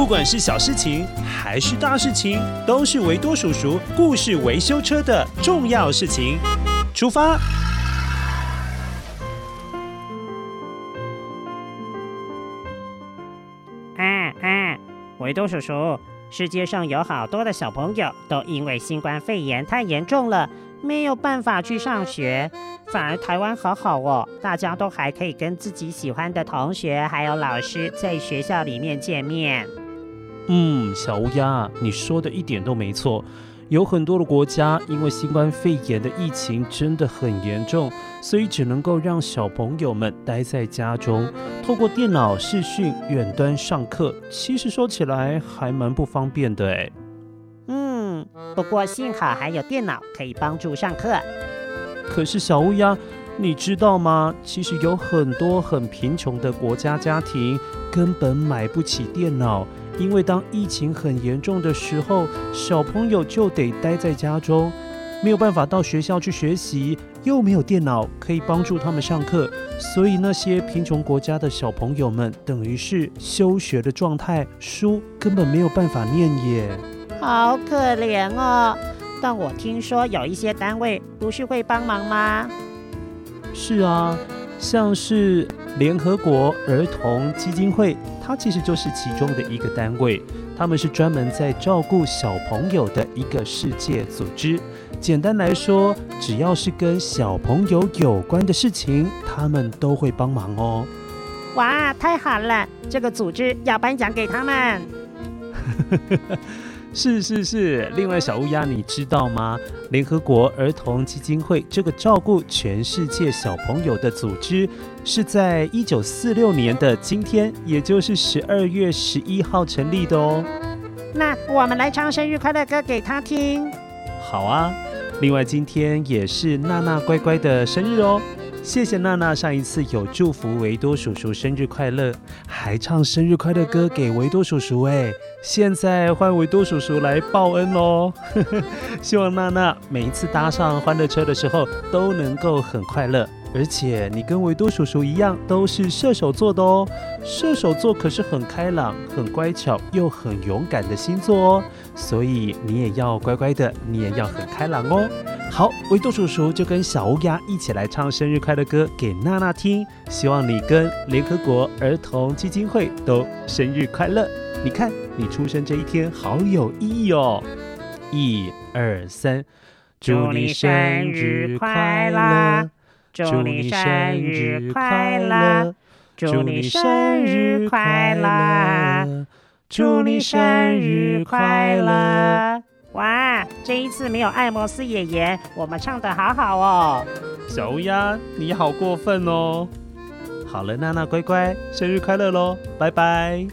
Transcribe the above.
不管是小事情还是大事情，都是维多叔叔故事维修车的重要事情。出发！啊啊！维多叔叔，世界上有好多的小朋友都因为新冠肺炎太严重了，没有办法去上学。反而台湾好好哦，大家都还可以跟自己喜欢的同学还有老师在学校里面见面。嗯，小乌鸦，你说的一点都没错。有很多的国家因为新冠肺炎的疫情真的很严重，所以只能够让小朋友们待在家中，透过电脑视讯远端上课。其实说起来还蛮不方便的诶。嗯，不过幸好还有电脑可以帮助上课。可是小乌鸦，你知道吗？其实有很多很贫穷的国家家庭根本买不起电脑。因为当疫情很严重的时候，小朋友就得待在家中，没有办法到学校去学习，又没有电脑可以帮助他们上课，所以那些贫穷国家的小朋友们等于是休学的状态，书根本没有办法念耶。好可怜哦！但我听说有一些单位不是会帮忙吗？是啊，像是联合国儿童基金会。它其实就是其中的一个单位，他们是专门在照顾小朋友的一个世界组织。简单来说，只要是跟小朋友有关的事情，他们都会帮忙哦。哇，太好了！这个组织要颁奖给他们。是是是，另外小乌鸦，你知道吗？联合国儿童基金会这个照顾全世界小朋友的组织，是在一九四六年的今天，也就是十二月十一号成立的哦。那我们来唱生日快乐歌给他听。好啊，另外今天也是娜娜乖乖的生日哦。谢谢娜娜上一次有祝福维多叔叔生日快乐，还唱生日快乐歌给维多叔叔哎，现在换维多叔叔来报恩喽！希望娜娜每一次搭上欢乐车的时候都能够很快乐。而且你跟维多叔叔一样，都是射手座的哦。射手座可是很开朗、很乖巧又很勇敢的星座哦。所以你也要乖乖的，你也要很开朗哦。好，维多叔叔就跟小乌鸦一起来唱生日快乐歌给娜娜听。希望你跟联合国儿童基金会都生日快乐。你看，你出生这一天好有意义哦。一二三，祝你生日快乐！祝你生日快乐！祝你生日快乐！祝你生日快乐！哇，这一次没有爱摩斯爷爷，我们唱的好好哦。小乌鸦，你好过分哦。好了，娜娜乖乖，生日快乐喽，拜拜。